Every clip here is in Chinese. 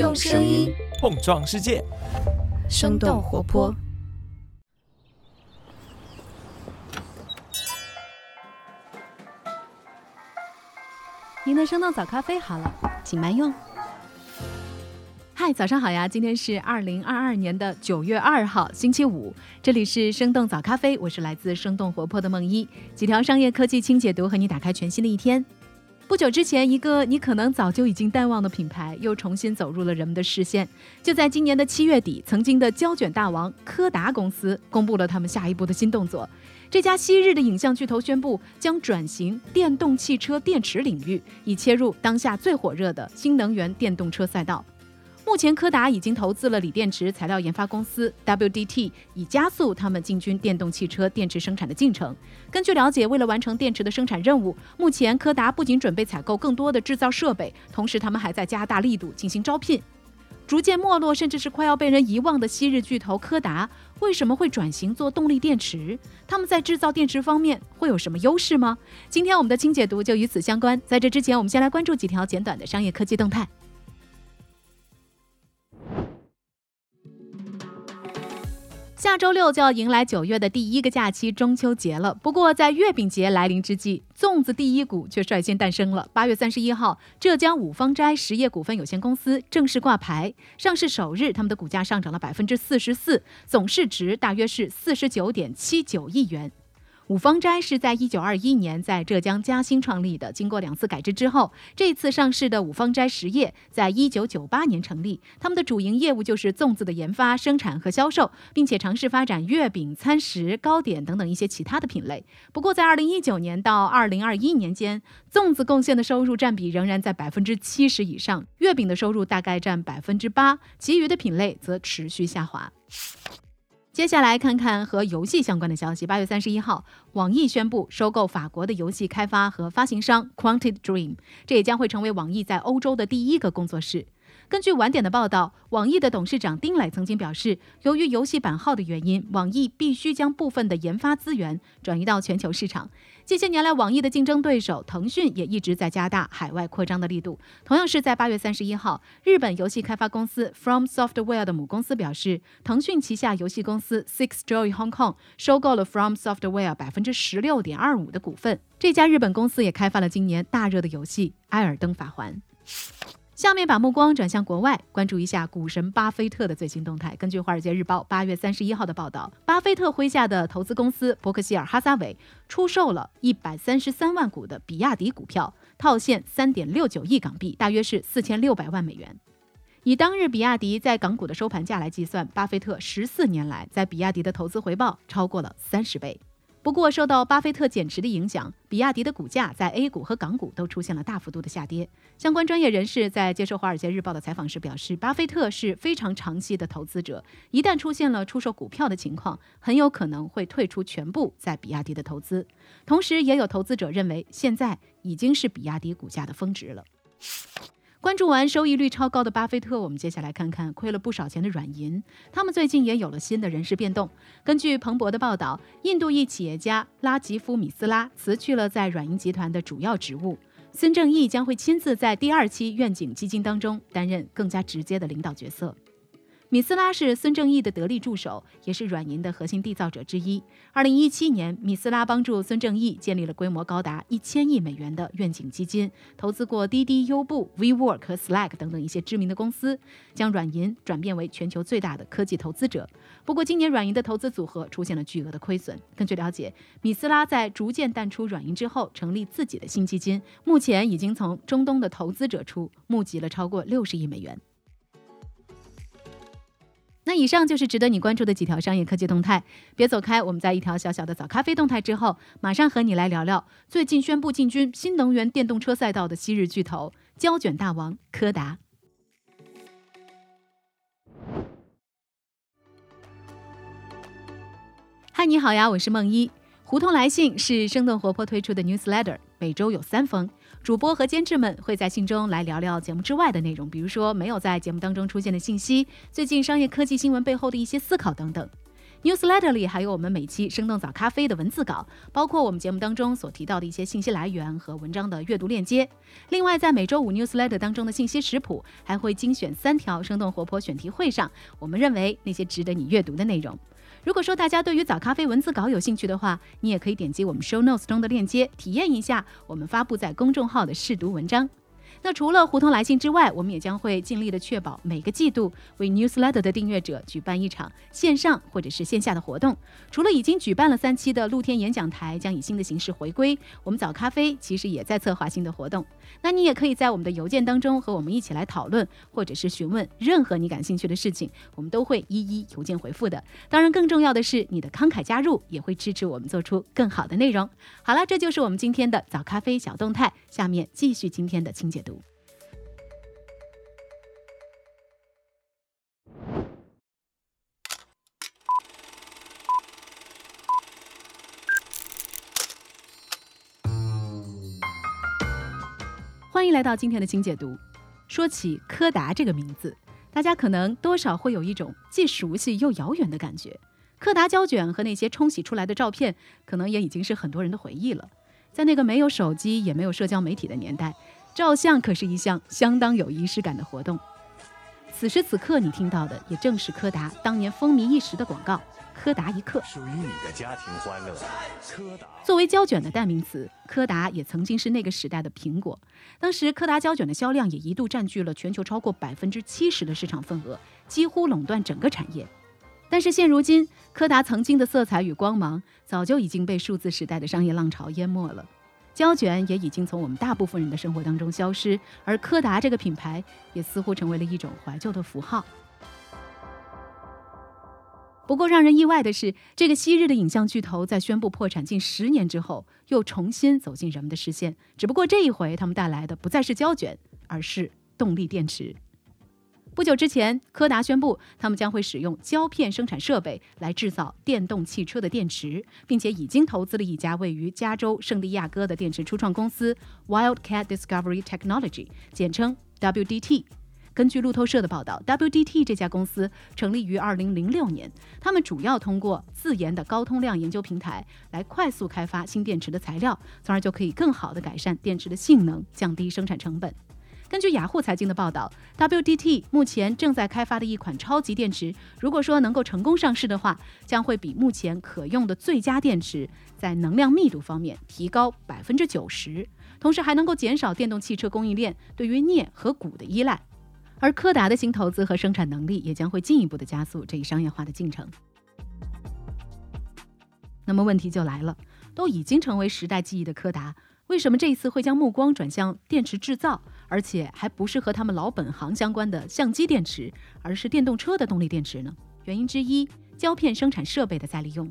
用声音碰撞世界，生动活泼。您的生动早咖啡好了，请慢用。嗨，早上好呀！今天是二零二二年的九月二号，星期五。这里是生动早咖啡，我是来自生动活泼的梦一。几条商业科技轻解读，和你打开全新的一天。不久之前，一个你可能早就已经淡忘的品牌，又重新走入了人们的视线。就在今年的七月底，曾经的胶卷大王柯达公司公布了他们下一步的新动作。这家昔日的影像巨头宣布将转型电动汽车电池领域，以切入当下最火热的新能源电动车赛道。目前，柯达已经投资了锂电池材料研发公司 WDT，以加速他们进军电动汽车电池生产的进程。根据了解，为了完成电池的生产任务，目前柯达不仅准备采购更多的制造设备，同时他们还在加大力度进行招聘。逐渐没落，甚至是快要被人遗忘的昔日巨头柯达，为什么会转型做动力电池？他们在制造电池方面会有什么优势吗？今天我们的轻解读就与此相关。在这之前，我们先来关注几条简短的商业科技动态。下周六就要迎来九月的第一个假期——中秋节了。不过，在月饼节来临之际，粽子第一股却率先诞生了。八月三十一号，浙江五芳斋实业股份有限公司正式挂牌，上市首日，他们的股价上涨了百分之四十四，总市值大约是四十九点七九亿元。五芳斋是在一九二一年在浙江嘉兴创立的。经过两次改制之后，这次上市的五芳斋实业在一九九八年成立。他们的主营业务就是粽子的研发、生产和销售，并且尝试发展月饼、餐食、糕点等等一些其他的品类。不过，在二零一九年到二零二一年间，粽子贡献的收入占比仍然在百分之七十以上，月饼的收入大概占百分之八，其余的品类则持续下滑。接下来看看和游戏相关的消息。八月三十一号，网易宣布收购法国的游戏开发和发行商 Quantic Dream，这也将会成为网易在欧洲的第一个工作室。根据晚点的报道，网易的董事长丁磊曾经表示，由于游戏版号的原因，网易必须将部分的研发资源转移到全球市场。近些年来，网易的竞争对手腾讯也一直在加大海外扩张的力度。同样是在八月三十一号，日本游戏开发公司 From Software 的母公司表示，腾讯旗下游戏公司 Six Joy Hong Kong 收购了 From Software 百分之十六点二五的股份。这家日本公司也开发了今年大热的游戏《艾尔登法环》。下面把目光转向国外，关注一下股神巴菲特的最新动态。根据《华尔街日报》八月三十一号的报道，巴菲特麾下的投资公司伯克希尔哈撒韦出售了一百三十三万股的比亚迪股票，套现三点六九亿港币，大约是四千六百万美元。以当日比亚迪在港股的收盘价来计算，巴菲特十四年来在比亚迪的投资回报超过了三十倍。不过，受到巴菲特减持的影响，比亚迪的股价在 A 股和港股都出现了大幅度的下跌。相关专业人士在接受《华尔街日报》的采访时表示，巴菲特是非常长期的投资者，一旦出现了出售股票的情况，很有可能会退出全部在比亚迪的投资。同时，也有投资者认为，现在已经是比亚迪股价的峰值了。关注完收益率超高的巴菲特，我们接下来看看亏了不少钱的软银。他们最近也有了新的人事变动。根据彭博的报道，印度裔企业家拉吉夫·米斯拉辞去了在软银集团的主要职务，孙正义将会亲自在第二期愿景基金当中担任更加直接的领导角色。米斯拉是孙正义的得力助手，也是软银的核心缔造者之一。二零一七年，米斯拉帮助孙正义建立了规模高达一千亿美元的愿景基金，投资过滴滴、优步、WeWork 和 Slack 等等一些知名的公司，将软银转变为全球最大的科技投资者。不过，今年软银的投资组合出现了巨额的亏损。根据了解，米斯拉在逐渐淡出软银之后，成立自己的新基金，目前已经从中东的投资者处募集了超过六十亿美元。那以上就是值得你关注的几条商业科技动态，别走开。我们在一条小小的早咖啡动态之后，马上和你来聊聊最近宣布进军新能源电动车赛道的昔日巨头胶卷大王柯达。嗨，你好呀，我是梦一。胡同来信是生动活泼推出的 newsletter，每周有三封。主播和监制们会在信中来聊聊节目之外的内容，比如说没有在节目当中出现的信息，最近商业科技新闻背后的一些思考等等。Newsletter 里还有我们每期生动早咖啡的文字稿，包括我们节目当中所提到的一些信息来源和文章的阅读链接。另外，在每周五 Newsletter 当中的信息食谱，还会精选三条生动活泼选题会上我们认为那些值得你阅读的内容。如果说大家对于早咖啡文字稿有兴趣的话，你也可以点击我们 Show Notes 中的链接，体验一下我们发布在公众号的试读文章。那除了胡同来信之外，我们也将会尽力的确保每个季度为 Newsletter 的订阅者举办一场线上或者是线下的活动。除了已经举办了三期的露天演讲台将以新的形式回归，我们早咖啡其实也在策划新的活动。那你也可以在我们的邮件当中和我们一起来讨论，或者是询问任何你感兴趣的事情，我们都会一一邮件回复的。当然，更重要的是你的慷慨加入也会支持我们做出更好的内容。好了，这就是我们今天的早咖啡小动态。下面继续今天的清解。欢迎来到今天的清解读。说起柯达这个名字，大家可能多少会有一种既熟悉又遥远的感觉。柯达胶卷和那些冲洗出来的照片，可能也已经是很多人的回忆了。在那个没有手机也没有社交媒体的年代，照相可是一项相当有仪式感的活动。此时此刻，你听到的也正是柯达当年风靡一时的广告。柯达一刻属于你的家庭欢乐。柯达作为胶卷的代名词，柯达也曾经是那个时代的苹果。当时柯达胶卷的销量也一度占据了全球超过百分之七十的市场份额，几乎垄断整个产业。但是现如今，柯达曾经的色彩与光芒早就已经被数字时代的商业浪潮淹没了，胶卷也已经从我们大部分人的生活当中消失，而柯达这个品牌也似乎成为了一种怀旧的符号。不过，让人意外的是，这个昔日的影像巨头在宣布破产近十年之后，又重新走进人们的视线。只不过这一回，他们带来的不再是胶卷，而是动力电池。不久之前，柯达宣布，他们将会使用胶片生产设备来制造电动汽车的电池，并且已经投资了一家位于加州圣地亚哥的电池初创公司 Wildcat Discovery Technology，简称 WDT。根据路透社的报道，WDT 这家公司成立于2006年，他们主要通过自研的高通量研究平台来快速开发新电池的材料，从而就可以更好地改善电池的性能，降低生产成本。根据雅虎财经的报道，WDT 目前正在开发的一款超级电池，如果说能够成功上市的话，将会比目前可用的最佳电池在能量密度方面提高百分之九十，同时还能够减少电动汽车供应链对于镍和钴的依赖。而柯达的新投资和生产能力也将会进一步的加速这一商业化的进程。那么问题就来了，都已经成为时代记忆的柯达，为什么这一次会将目光转向电池制造，而且还不是和他们老本行相关的相机电池，而是电动车的动力电池呢？原因之一，胶片生产设备的再利用。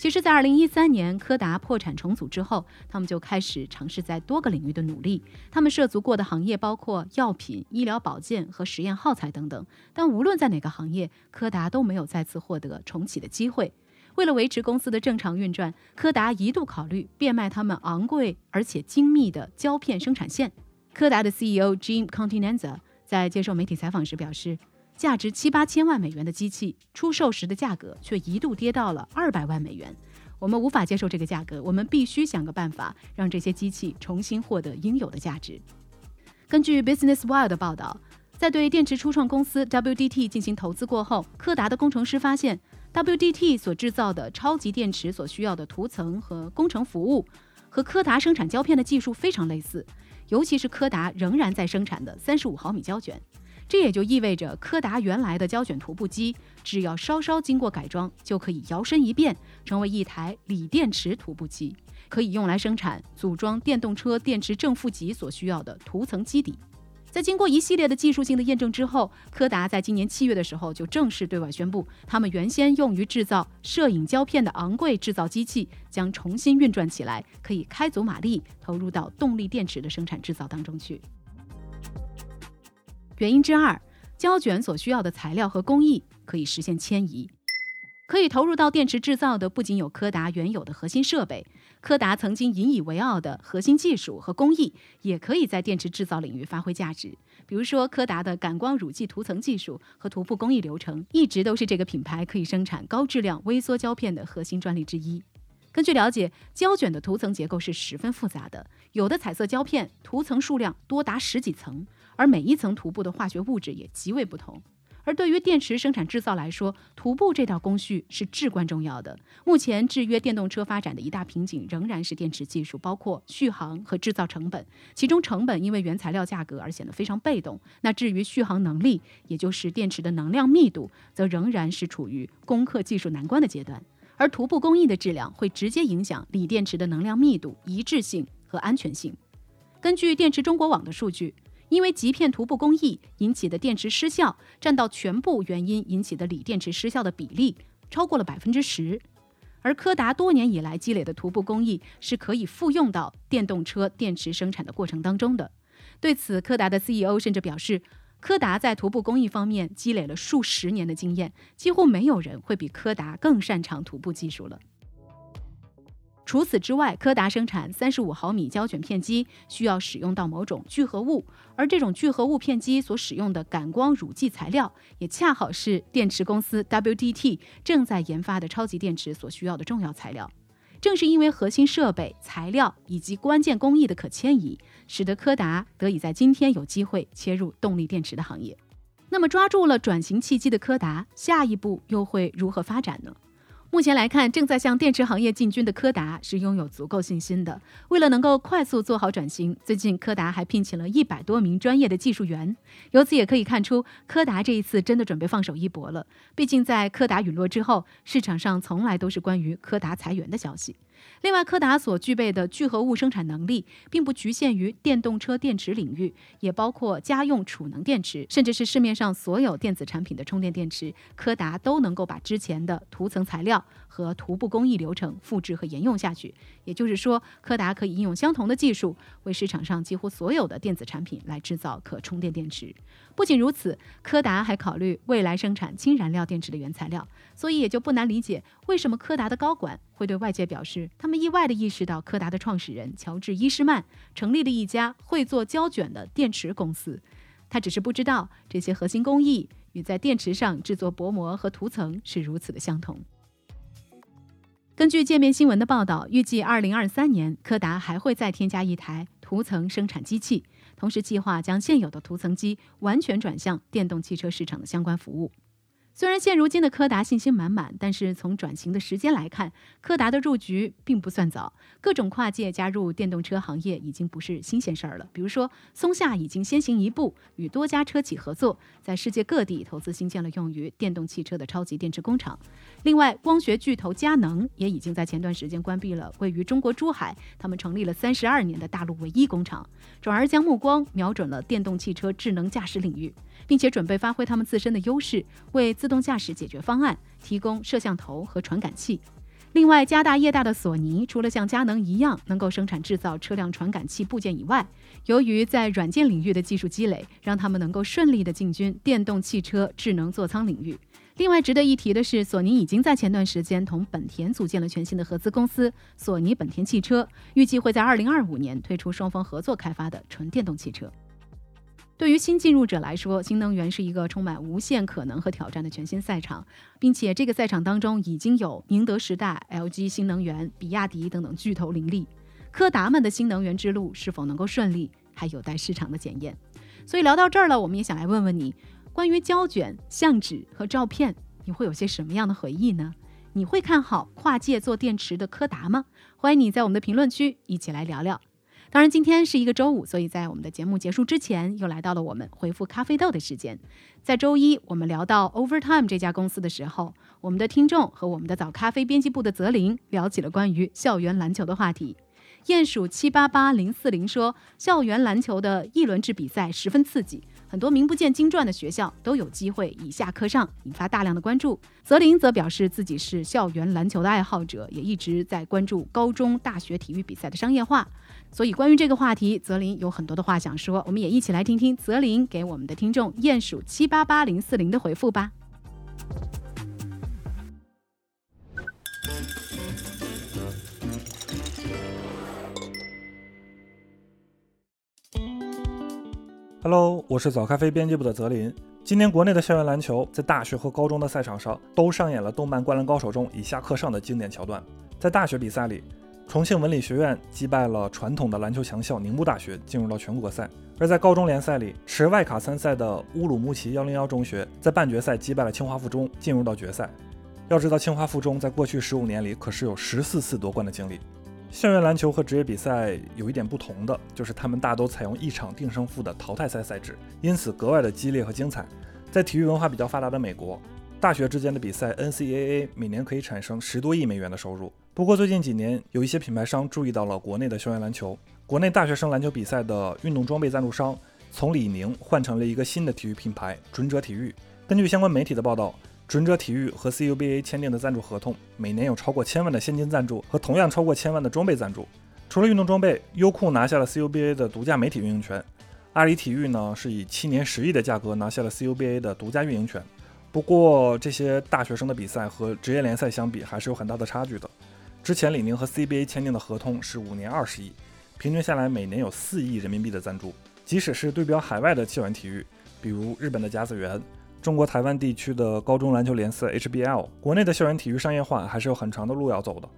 其实，在二零一三年柯达破产重组之后，他们就开始尝试在多个领域的努力。他们涉足过的行业包括药品、医疗保健和实验耗材等等。但无论在哪个行业，柯达都没有再次获得重启的机会。为了维持公司的正常运转，柯达一度考虑变卖他们昂贵而且精密的胶片生产线。柯达的 CEO Jim Continenza 在接受媒体采访时表示。价值七八千万美元的机器出售时的价格却一度跌到了二百万美元，我们无法接受这个价格，我们必须想个办法让这些机器重新获得应有的价值。根据 Business Wire 的报道，在对电池初创公司 WDT 进行投资过后，柯达的工程师发现 WDT 所制造的超级电池所需要的涂层和工程服务和柯达生产胶片的技术非常类似，尤其是柯达仍然在生产的三十五毫米胶卷。这也就意味着，柯达原来的胶卷涂布机只要稍稍经过改装，就可以摇身一变成为一台锂电池涂布机，可以用来生产组装电动车电池正负极所需要的涂层基底。在经过一系列的技术性的验证之后，柯达在今年七月的时候就正式对外宣布，他们原先用于制造摄影胶片的昂贵制造机器将重新运转起来，可以开足马力投入到动力电池的生产制造当中去。原因之二，胶卷所需要的材料和工艺可以实现迁移，可以投入到电池制造的不仅有柯达原有的核心设备，柯达曾经引以为傲的核心技术和工艺，也可以在电池制造领域发挥价值。比如说柯达的感光乳剂涂层技术和涂布工艺流程，一直都是这个品牌可以生产高质量微缩胶片的核心专利之一。根据了解，胶卷的涂层结构是十分复杂的，有的彩色胶片涂层数量多达十几层，而每一层涂布的化学物质也极为不同。而对于电池生产制造来说，涂布这道工序是至关重要的。目前制约电动车发展的一大瓶颈仍然是电池技术，包括续航和制造成本。其中成本因为原材料价格而显得非常被动。那至于续航能力，也就是电池的能量密度，则仍然是处于攻克技术难关的阶段。而涂布工艺的质量会直接影响锂电池的能量密度、一致性和安全性。根据电池中国网的数据。因为极片涂布工艺引起的电池失效，占到全部原因引起的锂电池失效的比例超过了百分之十。而柯达多年以来积累的涂布工艺是可以复用到电动车电池生产的过程当中的。对此，柯达的 CEO 甚至表示，柯达在涂布工艺方面积累了数十年的经验，几乎没有人会比柯达更擅长涂布技术了。除此之外，柯达生产三十五毫米胶卷片机需要使用到某种聚合物，而这种聚合物片机所使用的感光乳剂材料，也恰好是电池公司 WDT 正在研发的超级电池所需要的重要材料。正是因为核心设备、材料以及关键工艺的可迁移，使得柯达得以在今天有机会切入动力电池的行业。那么，抓住了转型契机的柯达，下一步又会如何发展呢？目前来看，正在向电池行业进军的柯达是拥有足够信心的。为了能够快速做好转型，最近柯达还聘请了一百多名专业的技术员。由此也可以看出，柯达这一次真的准备放手一搏了。毕竟，在柯达陨落之后，市场上从来都是关于柯达裁员的消息。另外，柯达所具备的聚合物生产能力，并不局限于电动车电池领域，也包括家用储能电池，甚至是市面上所有电子产品的充电电池，柯达都能够把之前的涂层材料和涂布工艺流程复制和沿用下去。也就是说，柯达可以应用相同的技术，为市场上几乎所有的电子产品来制造可充电电池。不仅如此，柯达还考虑未来生产氢燃料电池的原材料，所以也就不难理解为什么柯达的高管会对外界表示。他们意外地意识到，柯达的创始人乔治·伊施曼成立了一家会做胶卷的电池公司。他只是不知道，这些核心工艺与在电池上制作薄膜和涂层是如此的相同。根据界面新闻的报道，预计二零二三年，柯达还会再添加一台涂层生产机器，同时计划将现有的涂层机完全转向电动汽车市场的相关服务。虽然现如今的柯达信心满满，但是从转型的时间来看，柯达的入局并不算早。各种跨界加入电动车行业已经不是新鲜事儿了。比如说，松下已经先行一步，与多家车企合作，在世界各地投资新建了用于电动汽车的超级电池工厂。另外，光学巨头佳能也已经在前段时间关闭了位于中国珠海他们成立了三十二年的大陆唯一工厂，转而将目光瞄准了电动汽车智能驾驶领域，并且准备发挥他们自身的优势，为自动驾驶解决方案提供摄像头和传感器。另外，家大业大的索尼，除了像佳能一样能够生产制造车辆传感器部件以外，由于在软件领域的技术积累，让他们能够顺利的进军电动汽车智能座舱领域。另外值得一提的是，索尼已经在前段时间同本田组建了全新的合资公司索尼本田汽车，预计会在二零二五年推出双方合作开发的纯电动汽车。对于新进入者来说，新能源是一个充满无限可能和挑战的全新赛场，并且这个赛场当中已经有宁德时代、LG 新能源、比亚迪等等巨头林立。柯达们的新能源之路是否能够顺利，还有待市场的检验。所以聊到这儿了，我们也想来问问你，关于胶卷、相纸和照片，你会有些什么样的回忆呢？你会看好跨界做电池的柯达吗？欢迎你在我们的评论区一起来聊聊。当然，今天是一个周五，所以在我们的节目结束之前，又来到了我们回复咖啡豆的时间。在周一，我们聊到 Overtime 这家公司的时候，我们的听众和我们的早咖啡编辑部的泽林聊起了关于校园篮球的话题。鼹鼠七八八零四零说，校园篮球的一轮制比赛十分刺激。很多名不见经传的学校都有机会以下课上，引发大量的关注。泽林则表示自己是校园篮球的爱好者，也一直在关注高中、大学体育比赛的商业化。所以，关于这个话题，泽林有很多的话想说。我们也一起来听听泽林给我们的听众鼹鼠七八八零四零的回复吧。Hello，我是早咖啡编辑部的泽林。今年国内的校园篮球在大学和高中的赛场上都上演了动漫《灌篮高手》中以下课上的经典桥段。在大学比赛里，重庆文理学院击败了传统的篮球强校宁波大学，进入到全国赛；而在高中联赛里，持外卡参赛的乌鲁木齐幺零幺中学在半决赛击败了清华附中，进入到决赛。要知道，清华附中在过去十五年里可是有十四次夺冠的经历。校园篮球和职业比赛有一点不同的，就是他们大都采用一场定胜负的淘汰赛赛制，因此格外的激烈和精彩。在体育文化比较发达的美国，大学之间的比赛 NCAA 每年可以产生十多亿美元的收入。不过最近几年，有一些品牌商注意到了国内的校园篮球，国内大学生篮球比赛的运动装备赞助商从李宁换成了一个新的体育品牌准者体育。根据相关媒体的报道。准者体育和 CUBA 签订的赞助合同，每年有超过千万的现金赞助和同样超过千万的装备赞助。除了运动装备，优酷拿下了 CUBA 的独家媒体运营权。阿里体育呢，是以七年十亿的价格拿下了 CUBA 的独家运营权。不过，这些大学生的比赛和职业联赛相比，还是有很大的差距的。之前李宁和 CBA 签订的合同是五年二十亿，平均下来每年有四亿人民币的赞助。即使是对标海外的校园体育，比如日本的甲子园。中国台湾地区的高中篮球联赛 HBL，国内的校园体育商业化还是有很长的路要走的。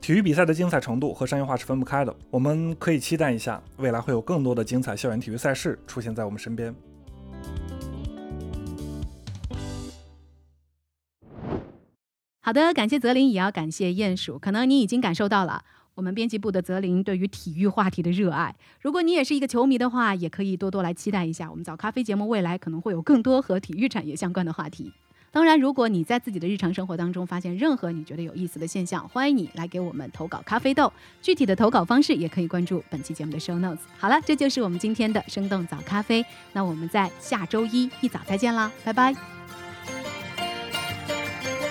体育比赛的精彩程度和商业化是分不开的，我们可以期待一下，未来会有更多的精彩校园体育赛事出现在我们身边。好的，感谢泽林，也要感谢鼹鼠。可能你已经感受到了。我们编辑部的泽林对于体育话题的热爱，如果你也是一个球迷的话，也可以多多来期待一下我们早咖啡节目未来可能会有更多和体育产业相关的话题。当然，如果你在自己的日常生活当中发现任何你觉得有意思的现象，欢迎你来给我们投稿咖啡豆。具体的投稿方式也可以关注本期节目的 show notes。好了，这就是我们今天的生动早咖啡。那我们在下周一一早再见啦，拜拜。